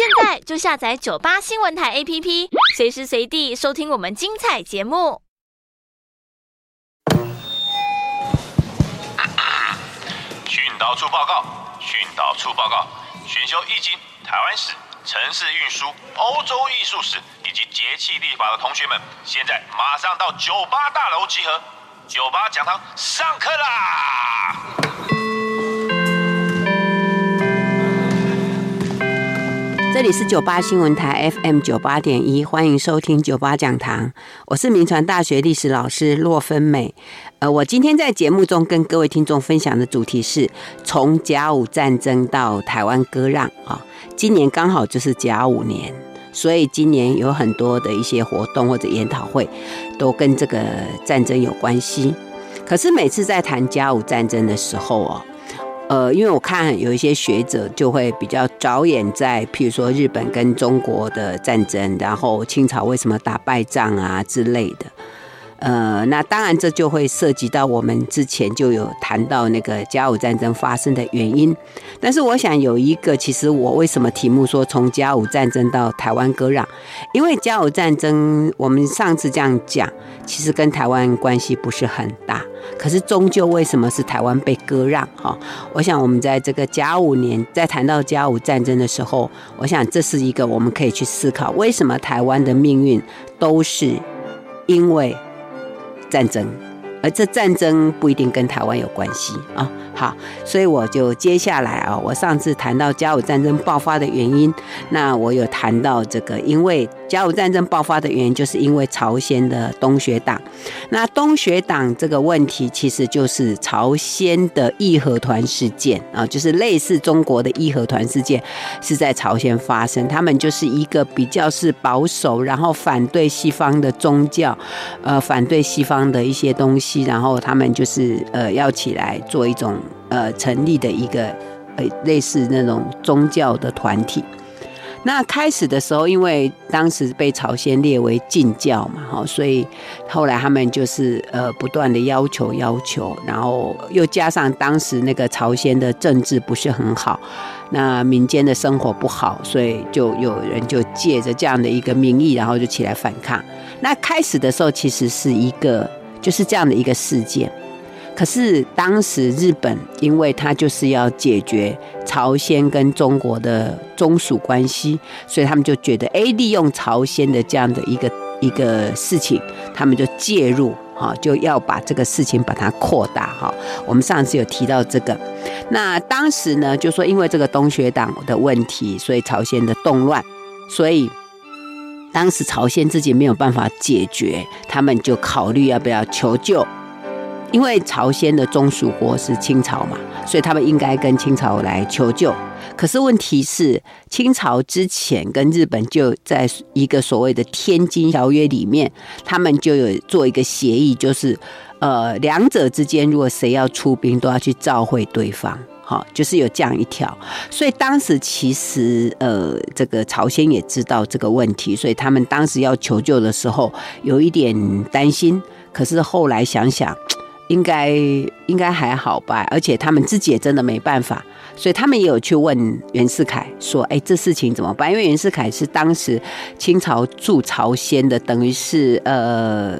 现在就下载九八新闻台 APP，随时随地收听我们精彩节目。训导处报告，训导处报告，选修易经、台湾史、城市运输、欧洲艺术史以及节气历法的同学们，现在马上到九八大楼集合，九八讲堂上课啦！这里是九八新闻台 FM 九八点一，欢迎收听九八讲堂，我是铭传大学历史老师洛芬美。呃，我今天在节目中跟各位听众分享的主题是从甲午战争到台湾割让啊、今年刚好就是甲午年，所以今年有很多的一些活动或者研讨会都跟这个战争有关系。可是每次在谈甲午战争的时候哦。呃，因为我看有一些学者就会比较着眼在，譬如说日本跟中国的战争，然后清朝为什么打败仗啊之类的。呃，那当然这就会涉及到我们之前就有谈到那个甲午战争发生的原因。但是我想有一个，其实我为什么题目说从甲午战争到台湾割让？因为甲午战争我们上次这样讲，其实跟台湾关系不是很大。可是终究为什么是台湾被割让？哈，我想我们在这个甲午年在谈到甲午战争的时候，我想这是一个我们可以去思考，为什么台湾的命运都是因为。战争，而这战争不一定跟台湾有关系啊。好，所以我就接下来啊，我上次谈到甲午战争爆发的原因，那我有谈到这个，因为甲午战争爆发的原因，就是因为朝鲜的东学党。那东学党这个问题，其实就是朝鲜的义和团事件啊，就是类似中国的义和团事件，是在朝鲜发生。他们就是一个比较是保守，然后反对西方的宗教，呃，反对西方的一些东西，然后他们就是呃要起来做一种。呃，成立的一个呃类似那种宗教的团体。那开始的时候，因为当时被朝鲜列为禁教嘛，哈，所以后来他们就是呃不断的要求要求，然后又加上当时那个朝鲜的政治不是很好，那民间的生活不好，所以就有人就借着这样的一个名义，然后就起来反抗。那开始的时候，其实是一个就是这样的一个事件。可是当时日本，因为他就是要解决朝鲜跟中国的宗属关系，所以他们就觉得，哎，利用朝鲜的这样的一个一个事情，他们就介入，哈，就要把这个事情把它扩大，哈。我们上次有提到这个，那当时呢，就说因为这个东学党的问题，所以朝鲜的动乱，所以当时朝鲜自己没有办法解决，他们就考虑要不要求救。因为朝鲜的宗属国是清朝嘛，所以他们应该跟清朝来求救。可是问题是，清朝之前跟日本就在一个所谓的天津条约里面，他们就有做一个协议，就是呃，两者之间如果谁要出兵，都要去召会对方，好，就是有这样一条。所以当时其实呃，这个朝鲜也知道这个问题，所以他们当时要求救的时候有一点担心。可是后来想想。应该应该还好吧，而且他们自己也真的没办法，所以他们也有去问袁世凯说：“哎，这事情怎么办？”因为袁世凯是当时清朝驻朝鲜的，等于是呃。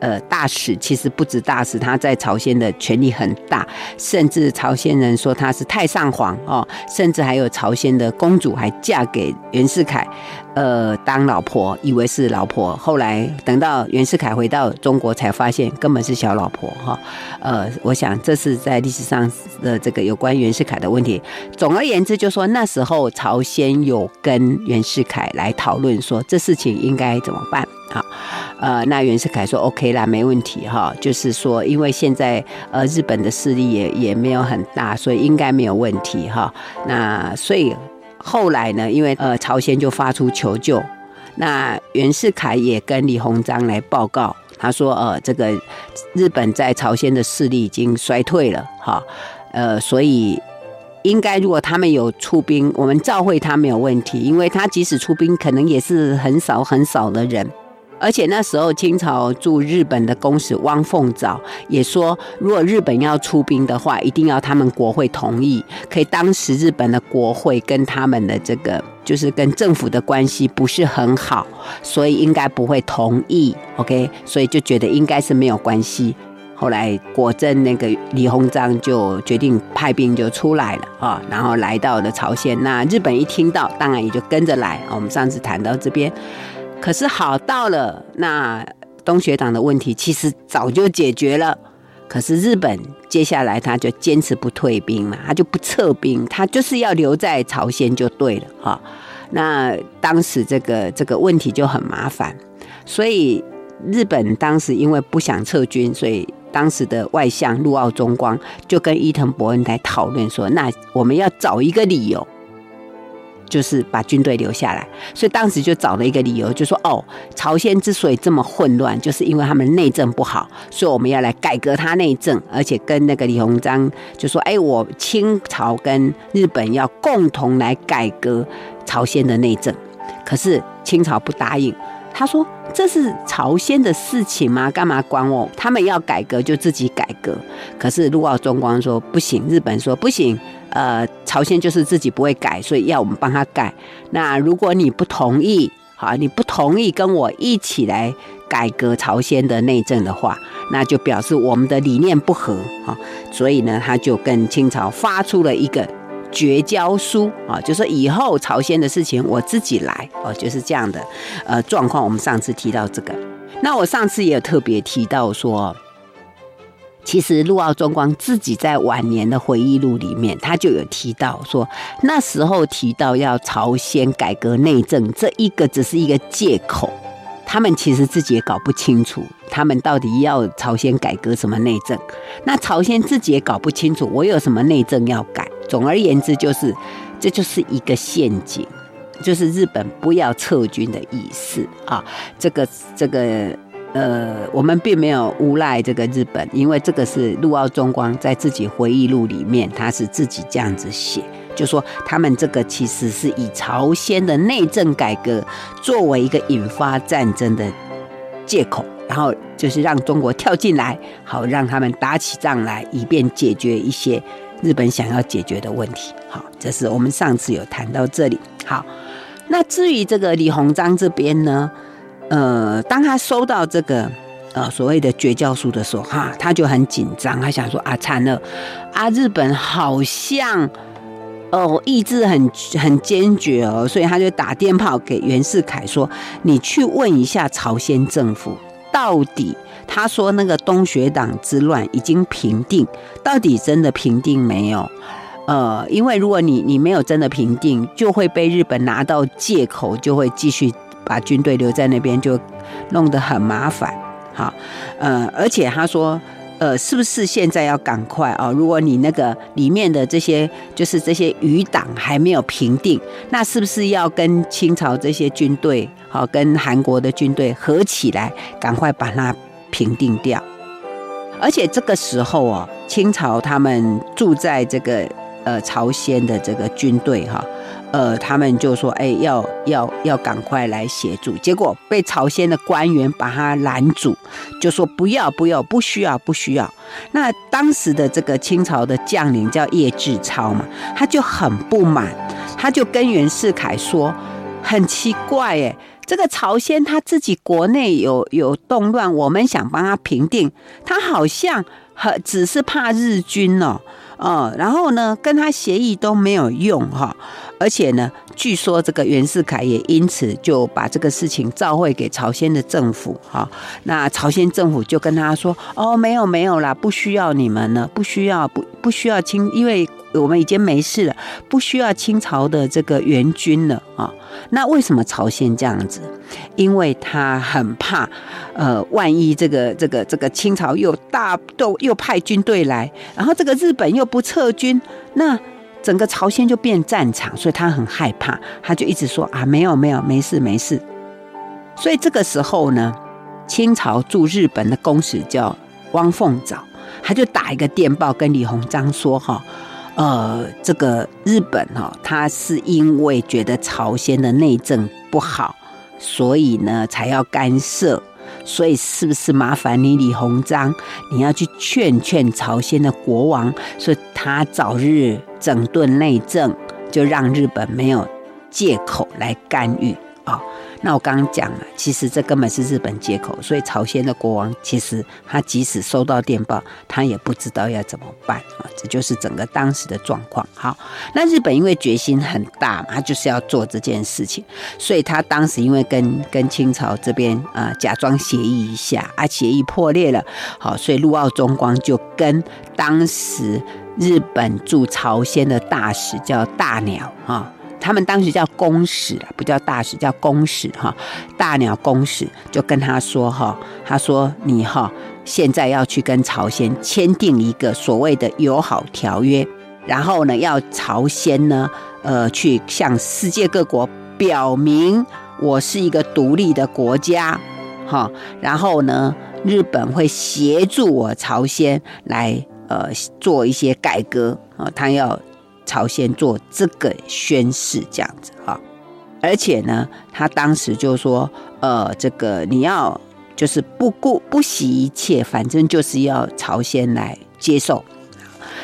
呃，大使其实不止大使，他在朝鲜的权力很大，甚至朝鲜人说他是太上皇哦，甚至还有朝鲜的公主还嫁给袁世凯，呃，当老婆，以为是老婆，后来等到袁世凯回到中国，才发现根本是小老婆哈。呃，我想这是在历史上的这个有关袁世凯的问题。总而言之，就说那时候朝鲜有跟袁世凯来讨论说这事情应该怎么办。好，呃，那袁世凯说 OK 啦，没问题哈，就是说，因为现在呃日本的势力也也没有很大，所以应该没有问题哈。那所以后来呢，因为呃朝鲜就发出求救，那袁世凯也跟李鸿章来报告，他说呃这个日本在朝鲜的势力已经衰退了哈，呃所以应该如果他们有出兵，我们照会他没有问题，因为他即使出兵，可能也是很少很少的人。而且那时候，清朝驻日本的公使汪凤藻也说，如果日本要出兵的话，一定要他们国会同意。可以，当时日本的国会跟他们的这个就是跟政府的关系不是很好，所以应该不会同意。OK，所以就觉得应该是没有关系。后来果真那个李鸿章就决定派兵就出来了啊，然后来到了朝鲜。那日本一听到，当然也就跟着来。我们上次谈到这边，可是好到了那东学党的问题，其实早就解决了。可是日本接下来他就坚持不退兵嘛，他就不撤兵，他就是要留在朝鲜就对了哈。那当时这个这个问题就很麻烦，所以日本当时因为不想撤军，所以当时的外相陆奥忠光就跟伊藤博恩来讨论说，那我们要找一个理由。就是把军队留下来，所以当时就找了一个理由，就说：“哦，朝鲜之所以这么混乱，就是因为他们内政不好，所以我们要来改革他内政，而且跟那个李鸿章就说：‘哎，我清朝跟日本要共同来改革朝鲜的内政。’可是清朝不答应，他说：‘这是朝鲜的事情吗？干嘛管我？他们要改革就自己改革。’可是陆奥忠光说不行，日本说不行。”呃，朝鲜就是自己不会改，所以要我们帮他改。那如果你不同意，好，你不同意跟我一起来改革朝鲜的内政的话，那就表示我们的理念不合啊。所以呢，他就跟清朝发出了一个绝交书啊，就说以后朝鲜的事情我自己来哦，就是这样的呃状况。我们上次提到这个，那我上次也有特别提到说。其实陆奥忠光自己在晚年的回忆录里面，他就有提到说，那时候提到要朝鲜改革内政，这一个只是一个借口，他们其实自己也搞不清楚，他们到底要朝鲜改革什么内政，那朝鲜自己也搞不清楚，我有什么内政要改。总而言之，就是这就是一个陷阱，就是日本不要撤军的意思啊，这个这个。呃，我们并没有诬赖这个日本，因为这个是陆奥忠光在自己回忆录里面，他是自己这样子写，就说他们这个其实是以朝鲜的内政改革作为一个引发战争的借口，然后就是让中国跳进来，好让他们打起仗来，以便解决一些日本想要解决的问题。好，这是我们上次有谈到这里。好，那至于这个李鸿章这边呢？呃，当他收到这个呃所谓的绝交书的时候，哈，他就很紧张，他想说啊，惨了，啊，日本好像哦意志很很坚决哦，所以他就打电报给袁世凯说，你去问一下朝鲜政府，到底他说那个东学党之乱已经平定，到底真的平定没有？呃，因为如果你你没有真的平定，就会被日本拿到借口，就会继续。把军队留在那边就弄得很麻烦，好，呃，而且他说，呃，是不是现在要赶快啊？如果你那个里面的这些就是这些余党还没有平定，那是不是要跟清朝这些军队，好，跟韩国的军队合起来，赶快把它平定掉？而且这个时候哦，清朝他们住在这个呃朝鲜的这个军队哈。呃，他们就说：“哎，要要要赶快来协助。”结果被朝鲜的官员把他拦住，就说：“不要，不要，不需要，不需要。”那当时的这个清朝的将领叫叶志超嘛，他就很不满，他就跟袁世凯说：“很奇怪，哎，这个朝鲜他自己国内有有动乱，我们想帮他平定，他好像很只是怕日军哦。”哦，然后呢，跟他协议都没有用哈，而且呢，据说这个袁世凯也因此就把这个事情召会给朝鲜的政府哈，那朝鲜政府就跟他说，哦，没有没有啦，不需要你们了，不需要不不需要清，因为。我们已经没事了，不需要清朝的这个援军了啊。那为什么朝鲜这样子？因为他很怕，呃，万一这个这个这个清朝又大都又派军队来，然后这个日本又不撤军，那整个朝鲜就变战场，所以他很害怕，他就一直说啊，没有没有，没事没事。所以这个时候呢，清朝驻日本的公使叫汪凤藻，他就打一个电报跟李鸿章说哈。呃，这个日本哈、哦，他是因为觉得朝鲜的内政不好，所以呢才要干涉。所以是不是麻烦你李鸿章，你要去劝劝朝鲜的国王，说他早日整顿内政，就让日本没有借口来干预啊。那我刚刚讲了，其实这根本是日本借口，所以朝鲜的国王其实他即使收到电报，他也不知道要怎么办啊。这就是整个当时的状况。好，那日本因为决心很大嘛，他就是要做这件事情，所以他当时因为跟跟清朝这边啊、呃、假装协议一下，啊协议破裂了，好，所以陆奥中光就跟当时日本驻朝鲜的大使叫大鸟啊。他们当时叫公使，不叫大使，叫公使哈。大鸟公使就跟他说哈，他说你哈现在要去跟朝鲜签订一个所谓的友好条约，然后呢要朝鲜呢呃去向世界各国表明我是一个独立的国家哈，然后呢日本会协助我朝鲜来呃做一些改革啊，他要。朝鲜做这个宣誓，这样子哈，而且呢，他当时就说，呃，这个你要就是不顾不惜一切，反正就是要朝鲜来接受。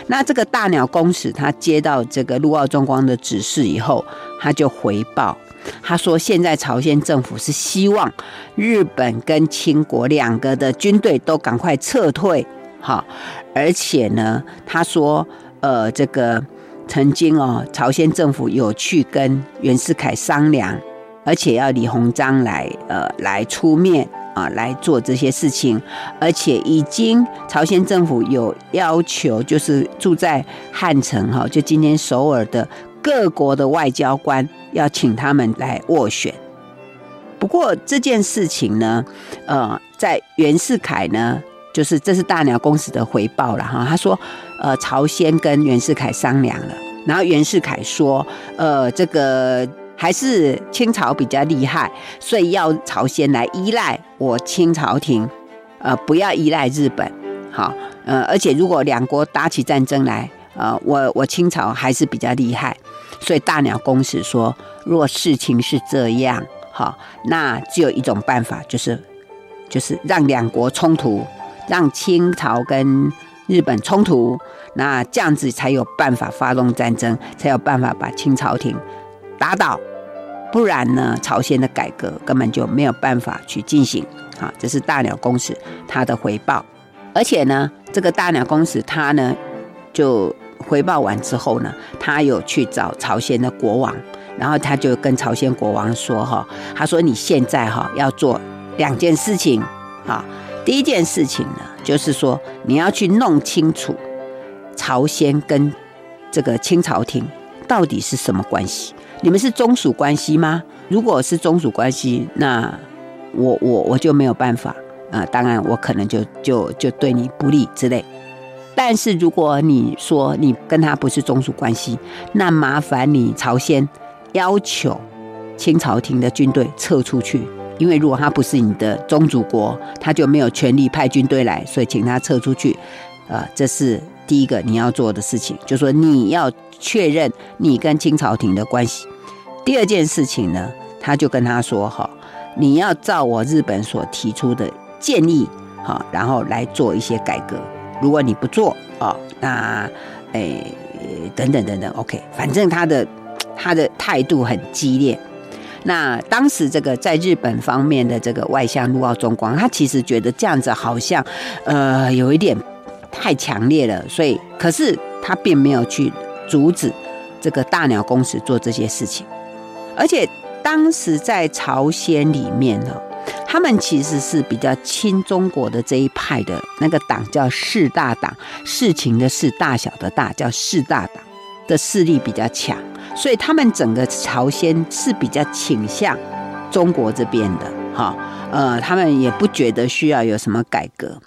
那这个大鸟公使他接到这个陆奥中光的指示以后，他就回报，他说现在朝鲜政府是希望日本跟清国两个的军队都赶快撤退，哈，而且呢，他说，呃，这个。曾经哦，朝鲜政府有去跟袁世凯商量，而且要李鸿章来呃来出面啊来做这些事情，而且已经朝鲜政府有要求，就是住在汉城哈，就今天首尔的各国的外交官要请他们来斡旋。不过这件事情呢，呃，在袁世凯呢，就是这是大鸟公使的回报了哈，他说。呃，朝鲜跟袁世凯商量了，然后袁世凯说，呃，这个还是清朝比较厉害，所以要朝鲜来依赖我清朝廷，呃，不要依赖日本，好，呃，而且如果两国打起战争来，呃，我我清朝还是比较厉害，所以大鸟公使说，若事情是这样，好，那只有一种办法，就是就是让两国冲突，让清朝跟日本冲突，那这样子才有办法发动战争，才有办法把清朝廷打倒，不然呢，朝鲜的改革根本就没有办法去进行。啊，这是大鸟公使他的回报，而且呢，这个大鸟公使他呢，就回报完之后呢，他有去找朝鲜的国王，然后他就跟朝鲜国王说：“哈，他说你现在哈要做两件事情，啊，第一件事情呢。”就是说，你要去弄清楚朝鲜跟这个清朝廷到底是什么关系？你们是宗属关系吗？如果是宗属关系，那我我我就没有办法啊、当然，我可能就就就对你不利之类。但是如果你说你跟他不是宗属关系，那麻烦你朝鲜要求清朝廷的军队撤出去。因为如果他不是你的宗主国，他就没有权利派军队来，所以请他撤出去。啊、呃，这是第一个你要做的事情，就是说你要确认你跟清朝廷的关系。第二件事情呢，他就跟他说：哈，你要照我日本所提出的建议，哈，然后来做一些改革。如果你不做，哦，那，诶，等等等等，OK，反正他的他的态度很激烈。那当时这个在日本方面的这个外相陆奥中光，他其实觉得这样子好像，呃，有一点太强烈了，所以可是他并没有去阻止这个大鸟公使做这些事情，而且当时在朝鲜里面呢，他们其实是比较亲中国的这一派的那个党叫事大党，事情的事，大小的大，叫事大党的势力比较强。所以他们整个朝鲜是比较倾向中国这边的，哈，呃，他们也不觉得需要有什么改革。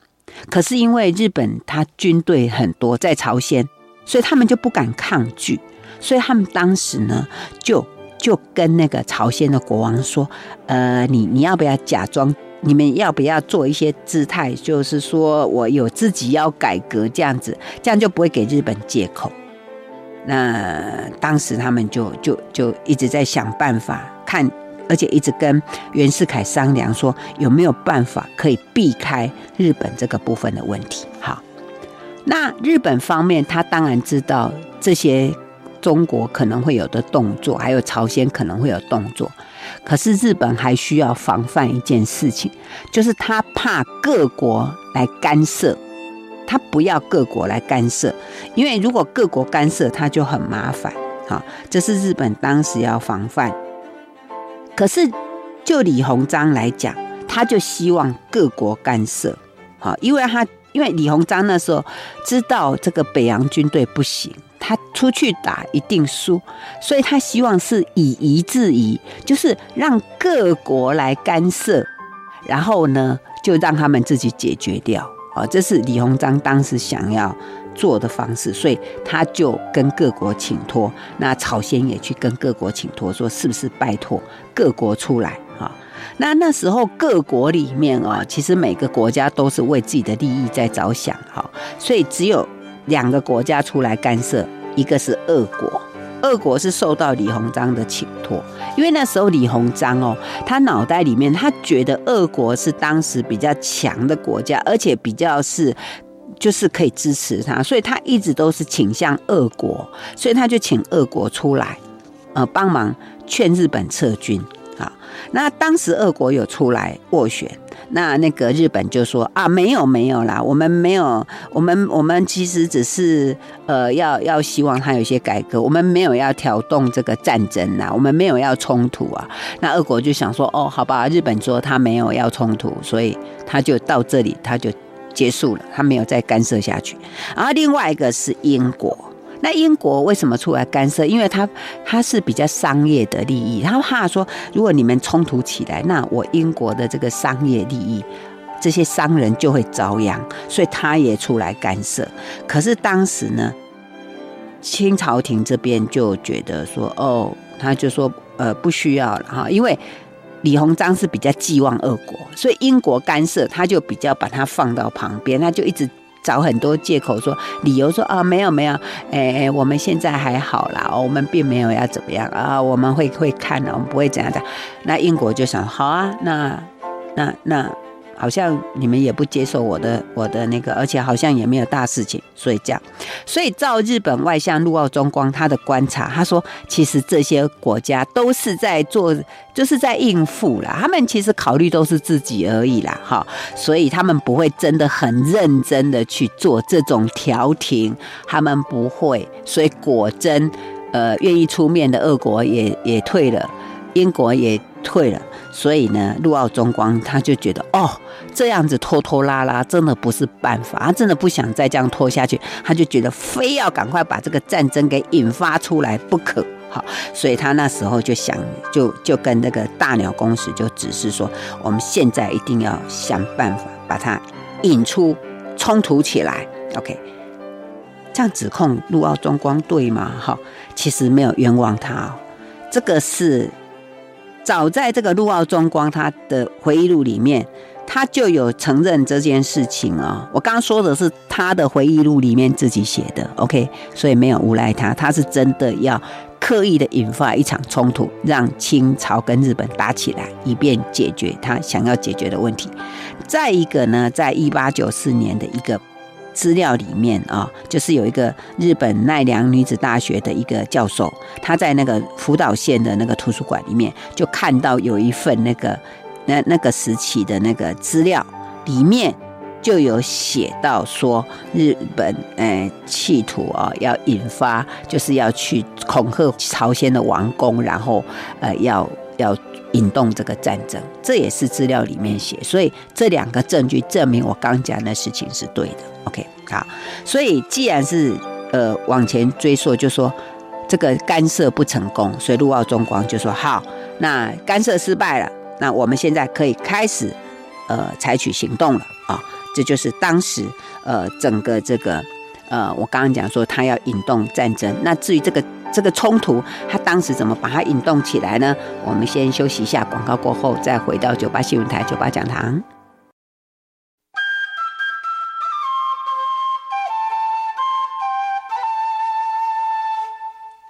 可是因为日本他军队很多在朝鲜，所以他们就不敢抗拒。所以他们当时呢，就就跟那个朝鲜的国王说，呃，你你要不要假装？你们要不要做一些姿态？就是说我有自己要改革这样子，这样就不会给日本借口。那当时他们就就就一直在想办法看，而且一直跟袁世凯商量说有没有办法可以避开日本这个部分的问题。好，那日本方面他当然知道这些中国可能会有的动作，还有朝鲜可能会有动作。可是日本还需要防范一件事情，就是他怕各国来干涉，他不要各国来干涉，因为如果各国干涉，他就很麻烦。好，这是日本当时要防范。可是就李鸿章来讲，他就希望各国干涉。好，因为他因为李鸿章那时候知道这个北洋军队不行。他出去打一定输，所以他希望是以夷制夷，就是让各国来干涉，然后呢，就让他们自己解决掉。啊，这是李鸿章当时想要做的方式，所以他就跟各国请托，那朝鲜也去跟各国请托，说是不是拜托各国出来啊？那那时候各国里面啊，其实每个国家都是为自己的利益在着想，哈，所以只有。两个国家出来干涉，一个是俄国，俄国是受到李鸿章的请托，因为那时候李鸿章哦，他脑袋里面他觉得俄国是当时比较强的国家，而且比较是就是可以支持他，所以他一直都是倾向俄国，所以他就请俄国出来，呃，帮忙劝日本撤军。好。那当时俄国有出来斡旋。那那个日本就说啊，没有没有啦，我们没有，我们我们其实只是呃要要希望他有些改革，我们没有要挑动这个战争呐，我们没有要冲突啊。那俄国就想说，哦，好吧，日本说他没有要冲突，所以他就到这里他就结束了，他没有再干涉下去。然后另外一个是英国。那英国为什么出来干涉？因为他他是比较商业的利益，他怕说，如果你们冲突起来，那我英国的这个商业利益，这些商人就会遭殃，所以他也出来干涉。可是当时呢，清朝廷这边就觉得说，哦，他就说，呃，不需要了哈，因为李鸿章是比较寄望俄国，所以英国干涉，他就比较把它放到旁边，他就一直。找很多借口说理由说啊，没有没有，哎，我们现在还好啦，我们并没有要怎么样啊，我们会会看的，我们不会怎样的。那英国就想好啊，那那那。好像你们也不接受我的我的那个，而且好像也没有大事情，所以这样，所以照日本外相陆奥忠光他的观察，他说其实这些国家都是在做，就是在应付啦，他们其实考虑都是自己而已啦，哈，所以他们不会真的很认真的去做这种调停，他们不会，所以果真，呃，愿意出面的俄国也也退了，英国也退了。所以呢，陆奥忠光他就觉得，哦，这样子拖拖拉拉真的不是办法，他真的不想再这样拖下去，他就觉得非要赶快把这个战争给引发出来不可。好，所以他那时候就想，就就跟那个大鸟公使就指示说，我们现在一定要想办法把它引出冲突起来。OK，这样指控陆奥忠光对吗？哈，其实没有冤枉他哦，这个是。早在这个陆奥忠光他的回忆录里面，他就有承认这件事情啊。我刚刚说的是他的回忆录里面自己写的，OK，所以没有诬赖他，他是真的要刻意的引发一场冲突，让清朝跟日本打起来，以便解决他想要解决的问题。再一个呢，在一八九四年的一个。资料里面啊，就是有一个日本奈良女子大学的一个教授，他在那个福岛县的那个图书馆里面，就看到有一份那个那那个时期的那个资料，里面就有写到说，日本诶企图啊要引发，就是要去恐吓朝鲜的王宫，然后呃要要。引动这个战争，这也是资料里面写，所以这两个证据证明我刚讲的事情是对的。OK，好，所以既然是呃往前追溯，就说这个干涉不成功，所以陆奥忠光就说好，那干涉失败了，那我们现在可以开始呃采取行动了啊，这就是当时呃整个这个呃我刚刚讲说他要引动战争，那至于这个。这个冲突，他当时怎么把它引动起来呢？我们先休息一下，广告过后再回到九八新闻台九八讲堂。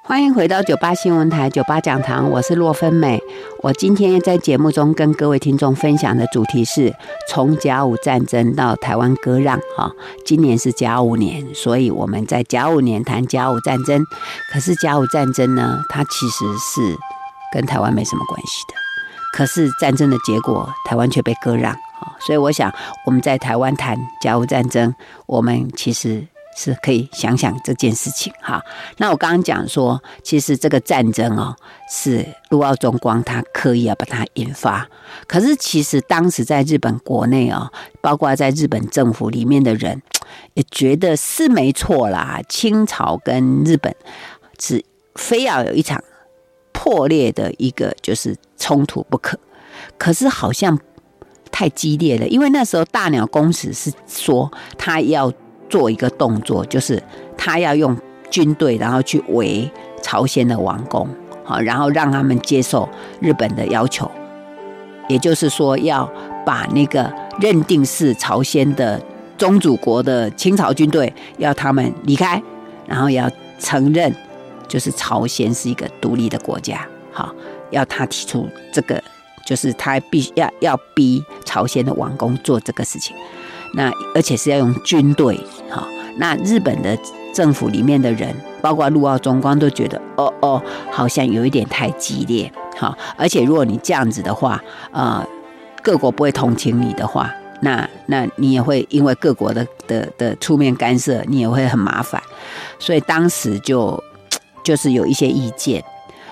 欢迎回到九八新闻台九八讲堂，我是洛芬美。我今天在节目中跟各位听众分享的主题是从甲午战争到台湾割让。哈，今年是甲午年，所以我们在甲午年谈甲午战争。可是甲午战争呢，它其实是跟台湾没什么关系的。可是战争的结果，台湾却被割让。所以我想我们在台湾谈甲午战争，我们其实。是可以想想这件事情哈。那我刚刚讲说，其实这个战争哦，是陆奥中光他刻意要把它引发。可是其实当时在日本国内哦，包括在日本政府里面的人，也觉得是没错啦。清朝跟日本是非要有一场破裂的一个就是冲突不可。可是好像太激烈了，因为那时候大鸟公使是说他要。做一个动作，就是他要用军队，然后去围朝鲜的王宫，好，然后让他们接受日本的要求，也就是说，要把那个认定是朝鲜的宗主国的清朝军队，要他们离开，然后要承认，就是朝鲜是一个独立的国家，好，要他提出这个，就是他必须要要逼朝鲜的王宫做这个事情。那而且是要用军队，那日本的政府里面的人，包括陆奥中光都觉得，哦哦，好像有一点太激烈，哈，而且如果你这样子的话，呃，各国不会同情你的话，那那你也会因为各国的的的出面干涉，你也会很麻烦，所以当时就就是有一些意见，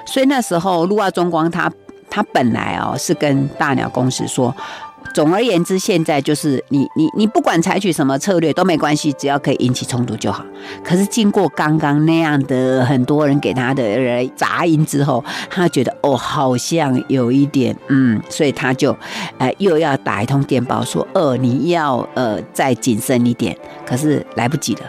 所以那时候陆奥中光他他本来哦是跟大鸟公使说。总而言之，现在就是你你你不管采取什么策略都没关系，只要可以引起冲突就好。可是经过刚刚那样的很多人给他的人杂音之后，他觉得哦，好像有一点嗯，所以他就呃又要打一通电报说，呃你要呃再谨慎一点。可是来不及了，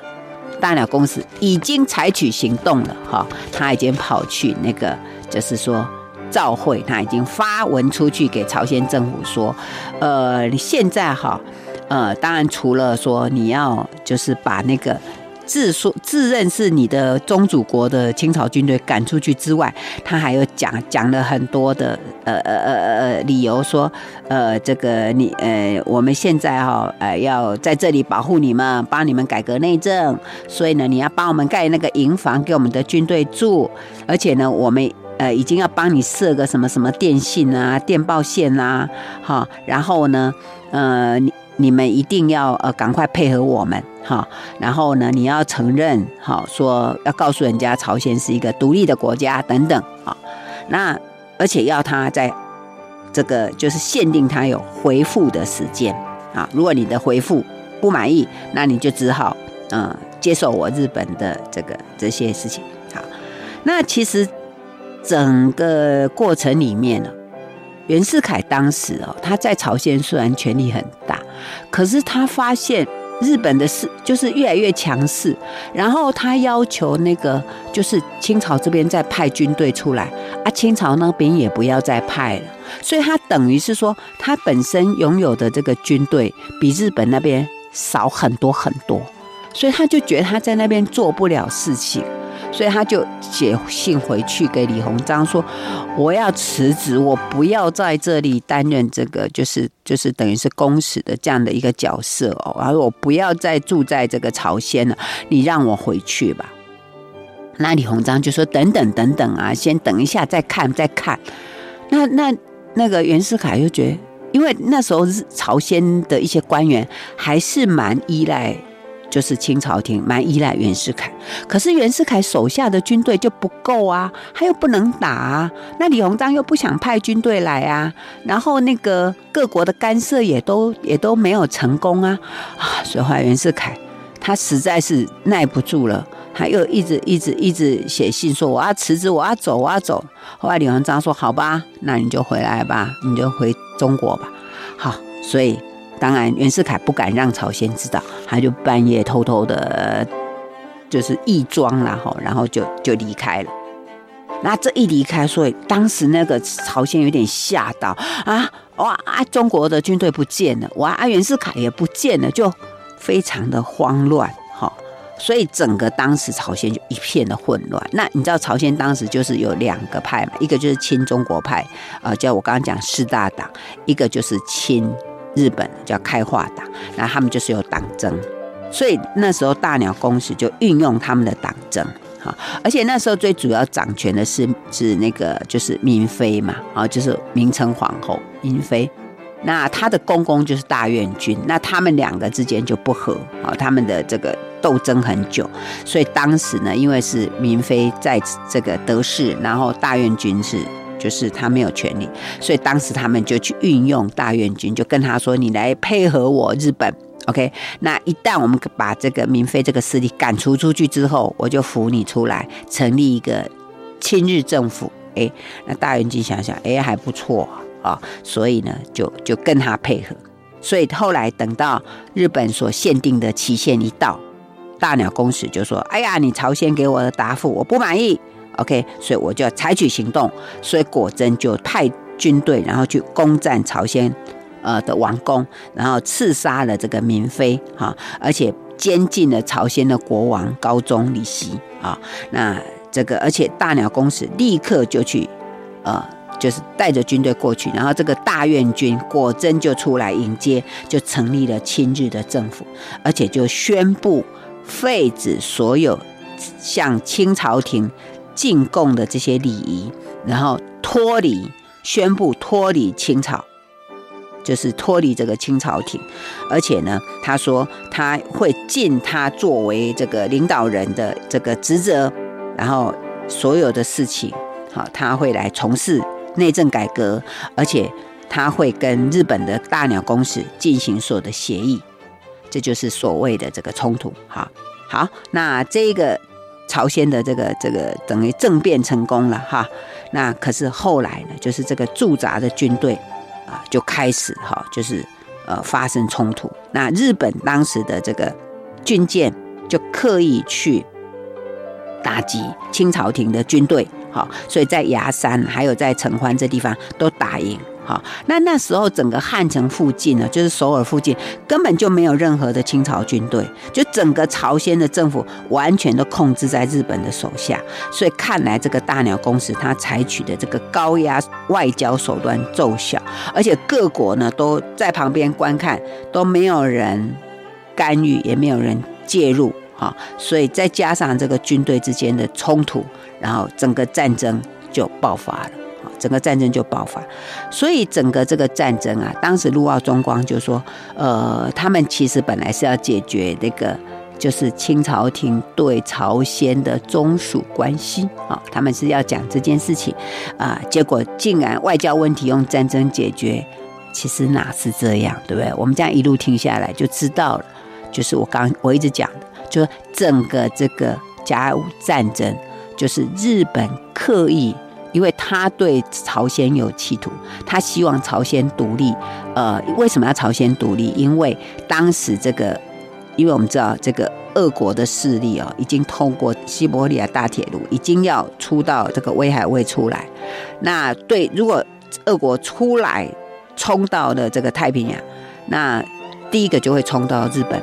大鸟公司已经采取行动了哈，他已经跑去那个就是说。照会，他已经发文出去给朝鲜政府说，呃，你现在哈，呃，当然除了说你要就是把那个自说自认是你的宗主国的清朝军队赶出去之外，他还有讲讲了很多的呃呃呃呃理由说，呃，这个你呃我们现在哈呃要在这里保护你们，帮你们改革内政，所以呢，你要帮我们盖那个营房给我们的军队住，而且呢，我们。呃，已经要帮你设个什么什么电信啊、电报线啊，哈，然后呢，呃，你你们一定要呃赶快配合我们，哈，然后呢，你要承认，哈，说要告诉人家朝鲜是一个独立的国家等等，啊，那而且要他在这个就是限定他有回复的时间，啊，如果你的回复不满意，那你就只好嗯、呃、接受我日本的这个这些事情，好，那其实。整个过程里面呢，袁世凯当时哦，他在朝鲜虽然权力很大，可是他发现日本的势就是越来越强势，然后他要求那个就是清朝这边再派军队出来啊，清朝那边也不要再派了，所以他等于是说，他本身拥有的这个军队比日本那边少很多很多，所以他就觉得他在那边做不了事情。所以他就写信回去给李鸿章说：“我要辞职，我不要在这里担任这个，就是就是等于是公使的这样的一个角色哦。然后我不要再住在这个朝鲜了，你让我回去吧。”那李鸿章就说：“等等等等啊，先等一下再看再看。那”那那个袁世凯又觉得，因为那时候朝鲜的一些官员还是蛮依赖。就是清朝廷蛮依赖袁世凯，可是袁世凯手下的军队就不够啊，他又不能打啊，那李鸿章又不想派军队来啊，然后那个各国的干涉也都也都没有成功啊，啊，所以后来袁世凯他实在是耐不住了，他又一直一直一直写信说我要辞职，我要走，我要走。后来李鸿章说好吧，那你就回来吧，你就回中国吧。好，所以。当然，袁世凯不敢让朝鲜知道，他就半夜偷偷的，就是义装了哈，然后就就离开了。那这一离开，所以当时那个朝鲜有点吓到啊，哇啊，中国的军队不见了，哇啊，袁世凯也不见了，就非常的慌乱哈。所以整个当时朝鲜就一片的混乱。那你知道朝鲜当时就是有两个派嘛，一个就是亲中国派，啊、呃，叫我刚刚讲四大党；一个就是亲日本，叫开化党。那他们就是有党争，所以那时候大鸟公使就运用他们的党争，哈，而且那时候最主要掌权的是是那个就是明妃嘛，啊，就是明成皇后明妃。那她的公公就是大院君，那他们两个之间就不和啊，他们的这个斗争很久，所以当时呢，因为是明妃在这个得势，然后大院君是就是他没有权利，所以当时他们就去运用大院军，就跟他说：“你来配合我日本，OK？那一旦我们把这个明妃这个势力赶除出去之后，我就扶你出来，成立一个亲日政府。”哎，那大元军想想，哎，还不错。啊，所以呢，就就跟他配合，所以后来等到日本所限定的期限一到，大鸟公使就说：“哎呀，你朝鲜给我的答复我不满意，OK，所以我就要采取行动。”所以果真就派军队，然后去攻占朝鲜呃的王宫，然后刺杀了这个闵妃哈，而且监禁了朝鲜的国王高宗李熙啊。那这个而且大鸟公使立刻就去呃。就是带着军队过去，然后这个大院军果真就出来迎接，就成立了亲日的政府，而且就宣布废止所有向清朝廷进贡的这些礼仪，然后脱离，宣布脱离清朝，就是脱离这个清朝廷，而且呢，他说他会尽他作为这个领导人的这个职责，然后所有的事情，好，他会来从事。内政改革，而且他会跟日本的大鸟公使进行所有的协议，这就是所谓的这个冲突。好，好，那这个朝鲜的这个这个等于政变成功了哈。那可是后来呢，就是这个驻扎的军队啊，就开始哈，就是呃发生冲突。那日本当时的这个军舰就刻意去打击清朝廷的军队。好，所以在牙山还有在成欢这地方都打赢。好，那那时候整个汉城附近呢，就是首尔附近根本就没有任何的清朝军队，就整个朝鲜的政府完全都控制在日本的手下。所以看来这个大鸟公使他采取的这个高压外交手段奏效，而且各国呢都在旁边观看，都没有人干预，也没有人介入。好，所以再加上这个军队之间的冲突。然后整个战争就爆发了，整个战争就爆发，所以整个这个战争啊，当时陆奥中光就说，呃，他们其实本来是要解决那个，就是清朝廷对朝鲜的宗属关系啊，他们是要讲这件事情啊，结果竟然外交问题用战争解决，其实哪是这样，对不对？我们这样一路听下来就知道了，就是我刚我一直讲的，就是整个这个甲午战争。就是日本刻意，因为他对朝鲜有企图，他希望朝鲜独立。呃，为什么要朝鲜独立？因为当时这个，因为我们知道这个俄国的势力哦，已经通过西伯利亚大铁路，已经要出到这个威海卫出来。那对，如果俄国出来冲到了这个太平洋，那第一个就会冲到日本，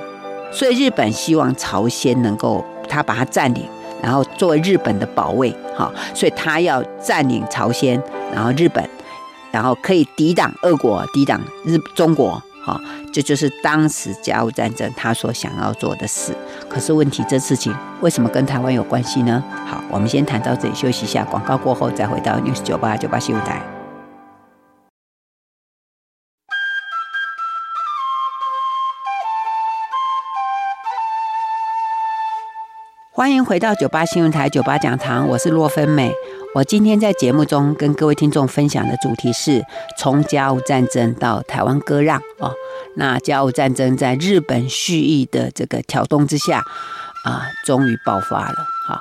所以日本希望朝鲜能够他把它占领。然后作为日本的保卫，哈，所以他要占领朝鲜，然后日本，然后可以抵挡俄国，抵挡日中国，哈，这就是当时甲午战争他所想要做的事。可是问题，这事情为什么跟台湾有关系呢？好，我们先谈到这里，休息一下，广告过后再回到 News 九八九八新闻台。欢迎回到九八新闻台九八讲堂，我是洛芬美。我今天在节目中跟各位听众分享的主题是从甲午战争到台湾割让哦。那甲午战争在日本蓄意的这个挑动之下啊，终于爆发了。好，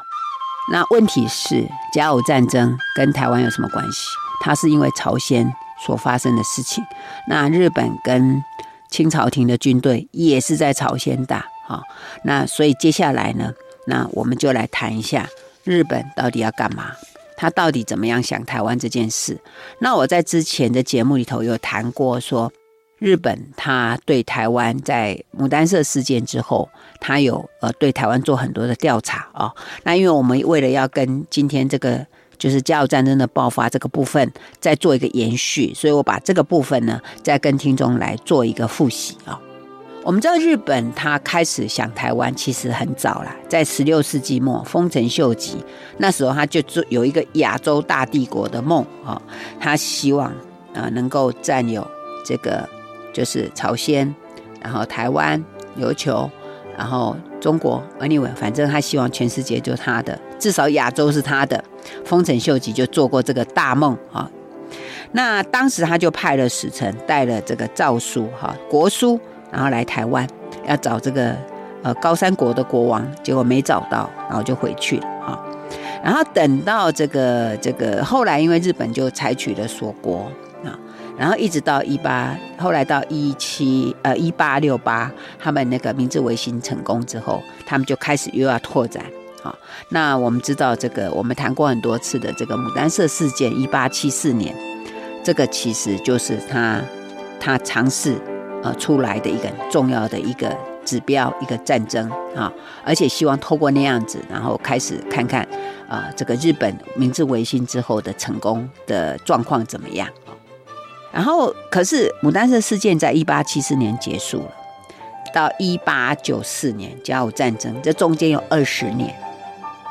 那问题是甲午战争跟台湾有什么关系？它是因为朝鲜所发生的事情。那日本跟清朝廷的军队也是在朝鲜打。好，那所以接下来呢？那我们就来谈一下日本到底要干嘛？他到底怎么样想台湾这件事？那我在之前的节目里头有谈过说，日本他对台湾在牡丹社事件之后，他有呃对台湾做很多的调查啊、哦。那因为我们为了要跟今天这个就是甲午战争的爆发这个部分再做一个延续，所以我把这个部分呢再跟听众来做一个复习啊。哦我们知道日本，他开始想台湾其实很早了，在十六世纪末，丰臣秀吉那时候他就做有一个亚洲大帝国的梦啊，他希望啊能够占有这个就是朝鲜，然后台湾、琉球，然后中国，anyway，反正他希望全世界就他的，至少亚洲是他的。丰臣秀吉就做过这个大梦啊，那当时他就派了使臣带了这个诏书哈国书。然后来台湾要找这个呃高山国的国王，结果没找到，然后就回去了啊。然后等到这个这个后来，因为日本就采取了锁国啊，然后一直到一八，后来到一七呃一八六八，他们那个明治维新成功之后，他们就开始又要拓展啊。那我们知道这个，我们谈过很多次的这个牡丹社事件，一八七四年，这个其实就是他他尝试。呃，出来的一个重要的一个指标，一个战争啊，而且希望透过那样子，然后开始看看啊，这个日本明治维新之后的成功的状况怎么样。然后，可是牡丹社事件在一八七四年结束了，到一八九四年甲午战争，这中间有二十年。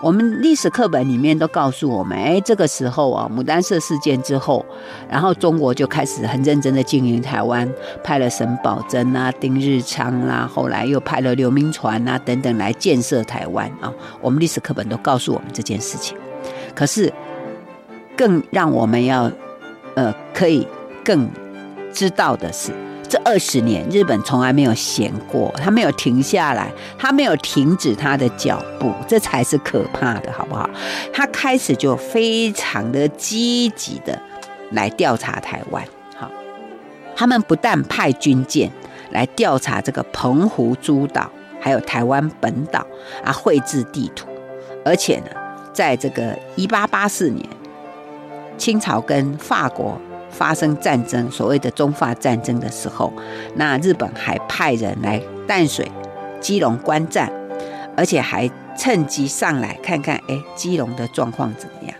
我们历史课本里面都告诉我们，哎，这个时候啊，牡丹社事件之后，然后中国就开始很认真的经营台湾，派了沈葆桢啊、丁日昌啦、啊，后来又派了刘铭传啊等等来建设台湾啊。我们历史课本都告诉我们这件事情。可是，更让我们要呃可以更知道的是。这二十年，日本从来没有闲过，他没有停下来，他没有停止他的脚步，这才是可怕的，好不好？他开始就非常的积极的来调查台湾，好，他们不但派军舰来调查这个澎湖诸岛，还有台湾本岛啊，绘制地图，而且呢，在这个一八八四年，清朝跟法国。发生战争，所谓的中法战争的时候，那日本还派人来淡水、基隆观战，而且还趁机上来看看，哎，基隆的状况怎么样？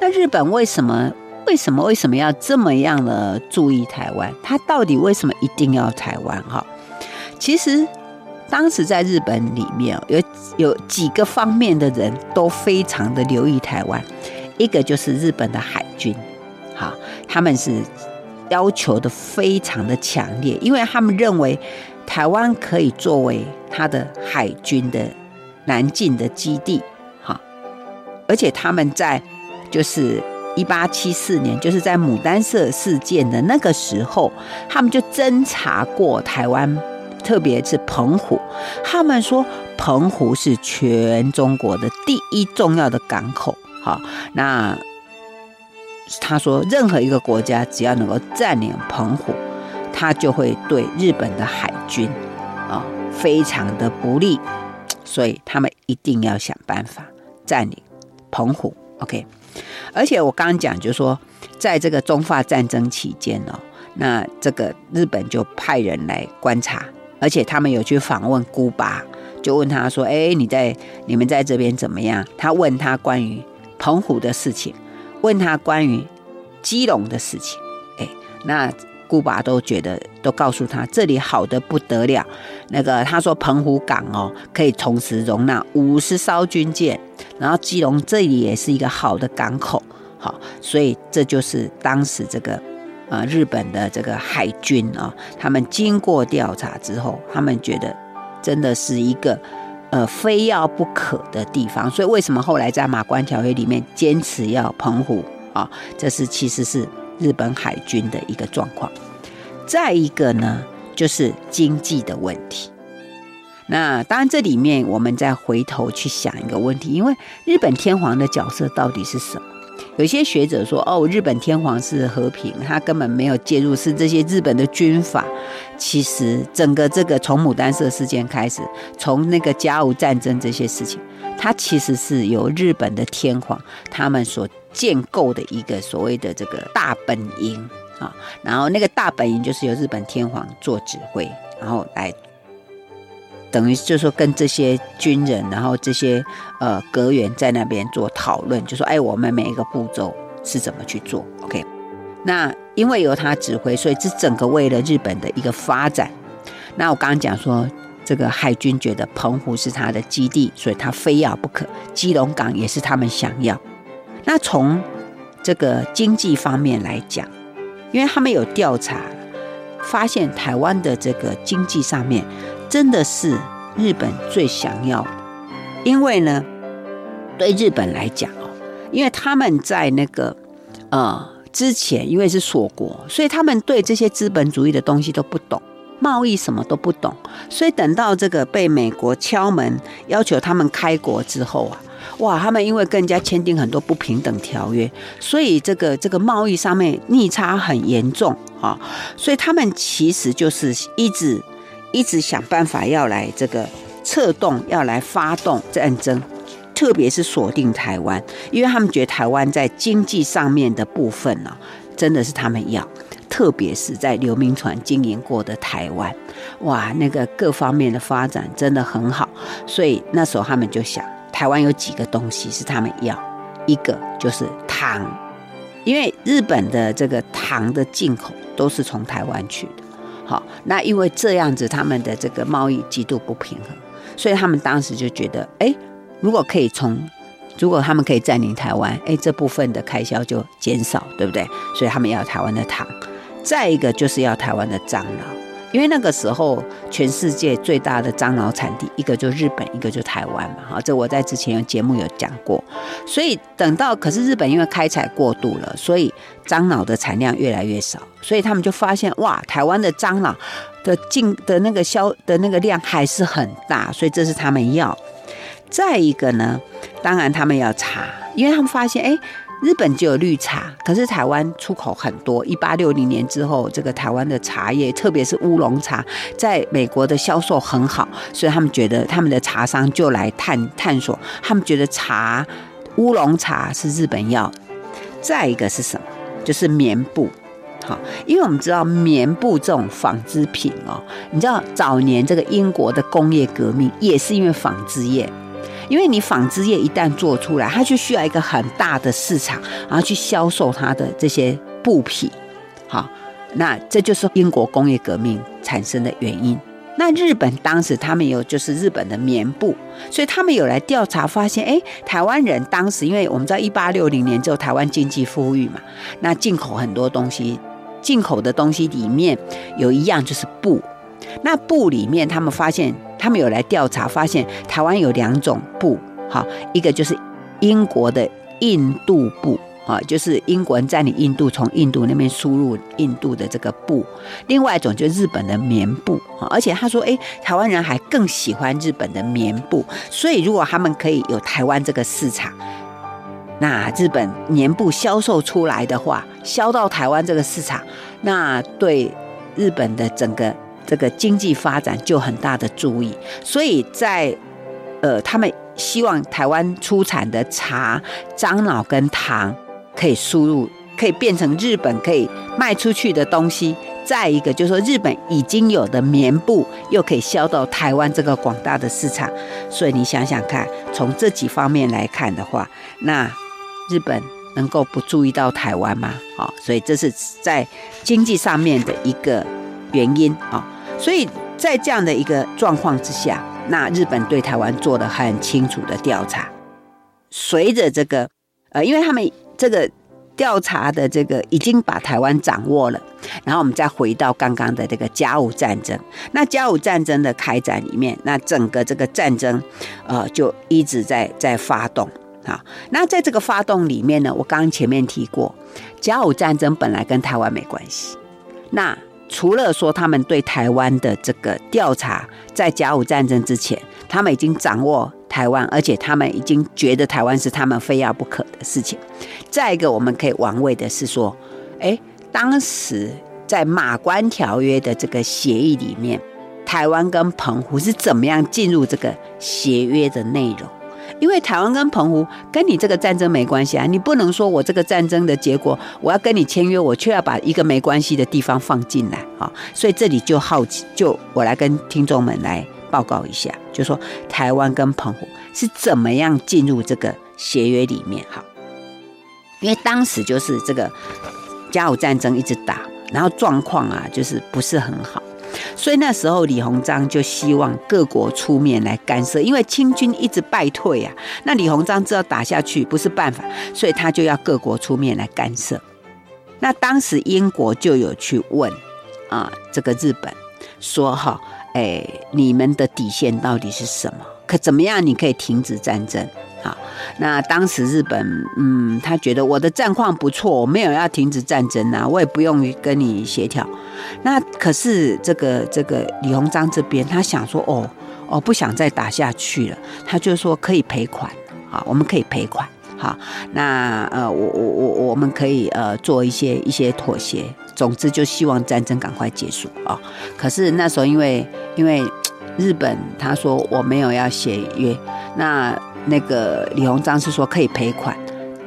那日本为什么、为什么、为什么要这么样的注意台湾？他到底为什么一定要台湾？哈，其实当时在日本里面有有几个方面的人都非常的留意台湾，一个就是日本的海军。好，他们是要求的非常的强烈，因为他们认为台湾可以作为他的海军的南进的基地。好，而且他们在就是一八七四年，就是在牡丹社事件的那个时候，他们就侦查过台湾，特别是澎湖。他们说澎湖是全中国的第一重要的港口。好，那。他说，任何一个国家只要能够占领澎湖，他就会对日本的海军啊非常的不利，所以他们一定要想办法占领澎湖。OK，而且我刚刚讲，就说，在这个中法战争期间呢，那这个日本就派人来观察，而且他们有去访问古巴，就问他说：“哎，你在你们在这边怎么样？”他问他关于澎湖的事情。问他关于基隆的事情，哎，那姑爸都觉得都告诉他这里好得不得了。那个他说澎湖港哦，可以同时容纳五十艘军舰，然后基隆这里也是一个好的港口，好，所以这就是当时这个呃日本的这个海军啊，他们经过调查之后，他们觉得真的是一个。呃，非要不可的地方，所以为什么后来在马关条约里面坚持要澎湖啊？这是其实是日本海军的一个状况。再一个呢，就是经济的问题。那当然，这里面我们再回头去想一个问题，因为日本天皇的角色到底是什么？有些学者说，哦，日本天皇是和平，他根本没有介入，是这些日本的军阀。其实，整个这个从牡丹社事件开始，从那个甲午战争这些事情，它其实是由日本的天皇他们所建构的一个所谓的这个大本营啊。然后那个大本营就是由日本天皇做指挥，然后来等于就是说跟这些军人，然后这些呃阁员在那边做讨论，就说哎，我们每一个步骤是怎么去做？OK，那因为由他指挥，所以这整个为了日本的一个发展。那我刚刚讲说。这个海军觉得澎湖是他的基地，所以他非要不可。基隆港也是他们想要。那从这个经济方面来讲，因为他们有调查，发现台湾的这个经济上面真的是日本最想要。因为呢，对日本来讲哦，因为他们在那个呃之前，因为是锁国，所以他们对这些资本主义的东西都不懂。贸易什么都不懂，所以等到这个被美国敲门要求他们开国之后啊，哇，他们因为跟人家签订很多不平等条约，所以这个这个贸易上面逆差很严重啊，所以他们其实就是一直一直想办法要来这个策动，要来发动战争，特别是锁定台湾，因为他们觉得台湾在经济上面的部分呢，真的是他们要。特别是在刘铭传经营过的台湾，哇，那个各方面的发展真的很好，所以那时候他们就想，台湾有几个东西是他们要，一个就是糖，因为日本的这个糖的进口都是从台湾去的，好，那因为这样子他们的这个贸易极度不平衡，所以他们当时就觉得，哎，如果可以从如果他们可以占领台湾，哎，这部分的开销就减少，对不对？所以他们要台湾的糖。再一个就是要台湾的樟脑，因为那个时候全世界最大的樟脑产地，一个就日本，一个就台湾嘛。哈，这我在之前有节目有讲过。所以等到可是日本因为开采过度了，所以樟脑的产量越来越少，所以他们就发现哇，台湾的樟脑的进的那个销的那个量还是很大，所以这是他们要。再一个呢，当然他们要查，因为他们发现哎。日本就有绿茶，可是台湾出口很多。一八六零年之后，这个台湾的茶叶，特别是乌龙茶，在美国的销售很好，所以他们觉得他们的茶商就来探探索，他们觉得茶乌龙茶是日本要。再一个是什么？就是棉布，好，因为我们知道棉布这种纺织品哦，你知道早年这个英国的工业革命也是因为纺织业。因为你纺织业一旦做出来，它就需要一个很大的市场，然后去销售它的这些布匹。好，那这就是英国工业革命产生的原因。那日本当时他们有就是日本的棉布，所以他们有来调查发现，哎，台湾人当时因为我们知道一八六零年之后台湾经济富裕嘛，那进口很多东西，进口的东西里面有一样就是布。那布里面他们发现。他们有来调查，发现台湾有两种布，哈，一个就是英国的印度布，啊，就是英国人占领印度，从印度那边输入印度的这个布；另外一种就是日本的棉布，啊，而且他说，哎，台湾人还更喜欢日本的棉布，所以如果他们可以有台湾这个市场，那日本棉布销售出来的话，销到台湾这个市场，那对日本的整个。这个经济发展就很大的注意，所以在呃，他们希望台湾出产的茶、樟脑跟糖可以输入，可以变成日本可以卖出去的东西。再一个就是说，日本已经有的棉布又可以销到台湾这个广大的市场。所以你想想看，从这几方面来看的话，那日本能够不注意到台湾吗？好，所以这是在经济上面的一个原因啊。所以在这样的一个状况之下，那日本对台湾做了很清楚的调查。随着这个，呃，因为他们这个调查的这个已经把台湾掌握了，然后我们再回到刚刚的这个甲午战争。那甲午战争的开展里面，那整个这个战争，呃，就一直在在发动。好，那在这个发动里面呢，我刚前面提过，甲午战争本来跟台湾没关系。那除了说他们对台湾的这个调查，在甲午战争之前，他们已经掌握台湾，而且他们已经觉得台湾是他们非要不可的事情。再一个，我们可以玩味的是说，哎，当时在马关条约的这个协议里面，台湾跟澎湖是怎么样进入这个协约的内容？因为台湾跟澎湖跟你这个战争没关系啊，你不能说我这个战争的结果，我要跟你签约，我却要把一个没关系的地方放进来啊，所以这里就好奇，就我来跟听众们来报告一下，就说台湾跟澎湖是怎么样进入这个协约里面哈，因为当时就是这个甲午战争一直打，然后状况啊就是不是很好。所以那时候李鸿章就希望各国出面来干涉，因为清军一直败退啊。那李鸿章知道打下去不是办法，所以他就要各国出面来干涉。那当时英国就有去问啊，这个日本说哈，哎，你们的底线到底是什么？可怎么样你可以停止战争？好，那当时日本，嗯，他觉得我的战况不错，我没有要停止战争啊，我也不用跟你协调。那可是这个这个李鸿章这边，他想说，哦哦，不想再打下去了，他就说可以赔款，好，我们可以赔款，好，那呃，我我我我们可以呃做一些一些妥协，总之就希望战争赶快结束啊。可是那时候因为因为日本他说我没有要协约，那。那个李鸿章是说可以赔款，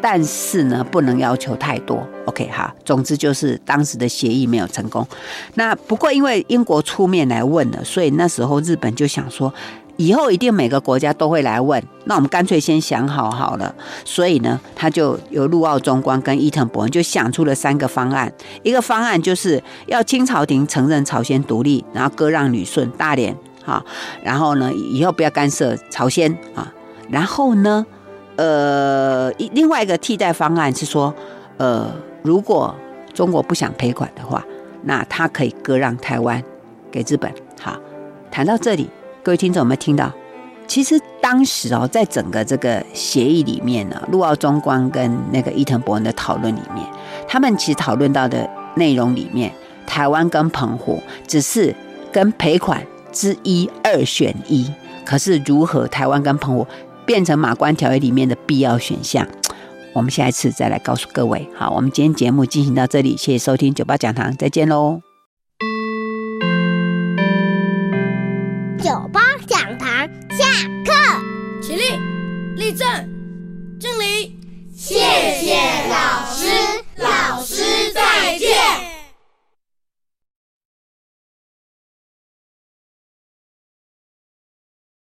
但是呢，不能要求太多。OK 哈，总之就是当时的协议没有成功。那不过因为英国出面来问了，所以那时候日本就想说，以后一定每个国家都会来问，那我们干脆先想好好了。所以呢，他就由陆奥中光跟伊藤博文就想出了三个方案。一个方案就是要清朝廷承认朝鲜独立，然后割让旅顺、大连，哈，然后呢，以后不要干涉朝鲜啊。然后呢，呃，另外一个替代方案是说，呃，如果中国不想赔款的话，那他可以割让台湾给日本。好，谈到这里，各位听众有没有听到？其实当时哦，在整个这个协议里面呢，陆奥中光跟那个伊藤博文的讨论里面，他们其实讨论到的内容里面，台湾跟澎湖只是跟赔款之一二选一，可是如何台湾跟澎湖变成马关条约里面的必要选项，我们下一次再来告诉各位。好，我们今天节目进行到这里，谢谢收听九八讲堂，再见喽。九八讲堂下课，起立，立正，敬礼，谢。